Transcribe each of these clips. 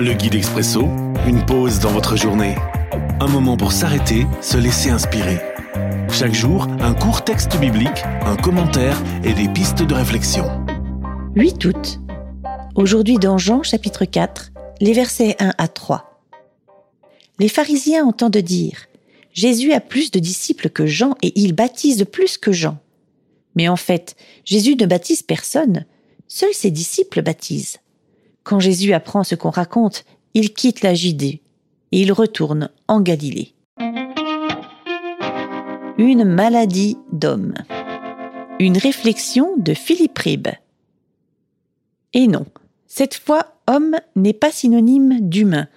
Le guide expresso, une pause dans votre journée. Un moment pour s'arrêter, se laisser inspirer. Chaque jour, un court texte biblique, un commentaire et des pistes de réflexion. 8 août. Aujourd'hui dans Jean chapitre 4, les versets 1 à 3. Les pharisiens entendent dire Jésus a plus de disciples que Jean et il baptise plus que Jean. Mais en fait, Jésus ne baptise personne, seuls ses disciples baptisent. Quand Jésus apprend ce qu'on raconte, il quitte la Judée et il retourne en Galilée. Une maladie d'homme. Une réflexion de Philippe Ribbe. Et non, cette fois, homme n'est pas synonyme d'humain.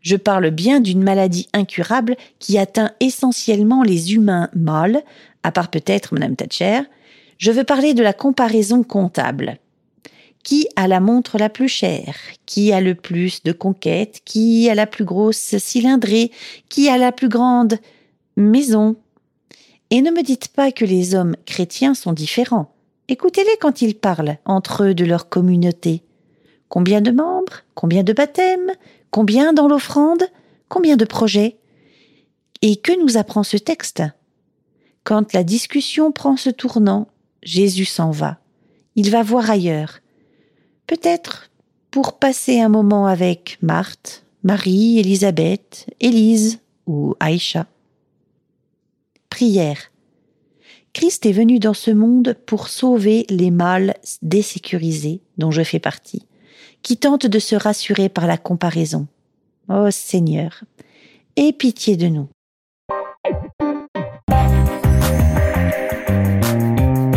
Je parle bien d'une maladie incurable qui atteint essentiellement les humains mâles, à part peut-être Madame Thatcher. Je veux parler de la comparaison comptable. Qui a la montre la plus chère? Qui a le plus de conquêtes? Qui a la plus grosse cylindrée? Qui a la plus grande maison? Et ne me dites pas que les hommes chrétiens sont différents. Écoutez-les quand ils parlent entre eux de leur communauté. Combien de membres? Combien de baptêmes? Combien dans l'offrande Combien de projets? Et que nous apprend ce texte? Quand la discussion prend ce tournant, Jésus s'en va. Il va voir ailleurs. Peut-être pour passer un moment avec Marthe, Marie, Élisabeth, Élise ou Aïcha. Prière. Christ est venu dans ce monde pour sauver les mâles désécurisés, dont je fais partie, qui tentent de se rassurer par la comparaison. Ô oh Seigneur, aie pitié de nous.